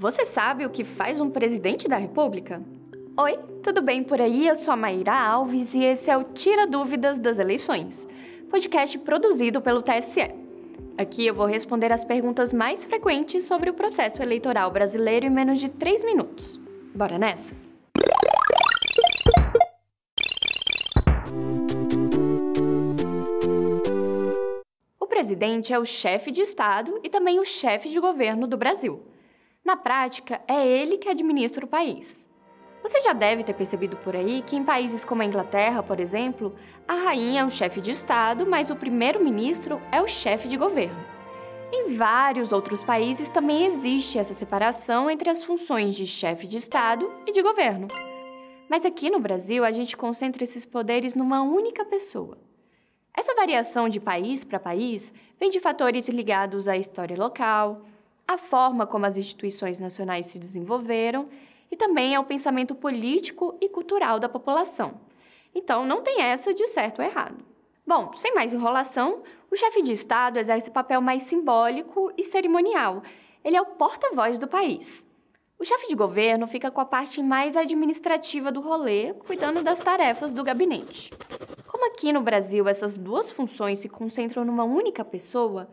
Você sabe o que faz um presidente da República? Oi, tudo bem por aí? Eu sou a Maíra Alves e esse é o Tira Dúvidas das Eleições, podcast produzido pelo TSE. Aqui eu vou responder as perguntas mais frequentes sobre o processo eleitoral brasileiro em menos de 3 minutos. Bora nessa? O presidente é o chefe de Estado e também o chefe de governo do Brasil. Na prática, é ele que administra o país. Você já deve ter percebido por aí que em países como a Inglaterra, por exemplo, a rainha é o chefe de Estado, mas o primeiro-ministro é o chefe de governo. Em vários outros países também existe essa separação entre as funções de chefe de Estado e de governo. Mas aqui no Brasil, a gente concentra esses poderes numa única pessoa. Essa variação de país para país vem de fatores ligados à história local, a forma como as instituições nacionais se desenvolveram e também ao pensamento político e cultural da população. Então, não tem essa de certo ou errado. Bom, sem mais enrolação, o chefe de Estado exerce papel mais simbólico e cerimonial. Ele é o porta-voz do país. O chefe de governo fica com a parte mais administrativa do rolê, cuidando das tarefas do gabinete. Como aqui no Brasil essas duas funções se concentram numa única pessoa,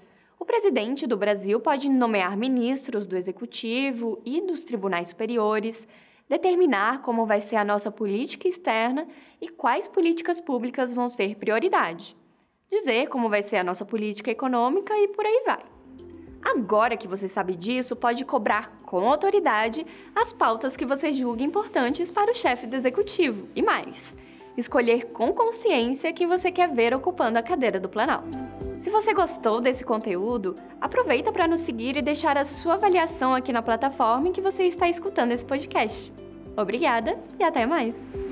presidente do Brasil pode nomear ministros do executivo e dos tribunais superiores, determinar como vai ser a nossa política externa e quais políticas públicas vão ser prioridade, dizer como vai ser a nossa política econômica e por aí vai. Agora que você sabe disso, pode cobrar com autoridade as pautas que você julga importantes para o chefe do executivo e mais. Escolher com consciência quem você quer ver ocupando a cadeira do Planalto. Se você gostou desse conteúdo, aproveita para nos seguir e deixar a sua avaliação aqui na plataforma em que você está escutando esse podcast. Obrigada e até mais!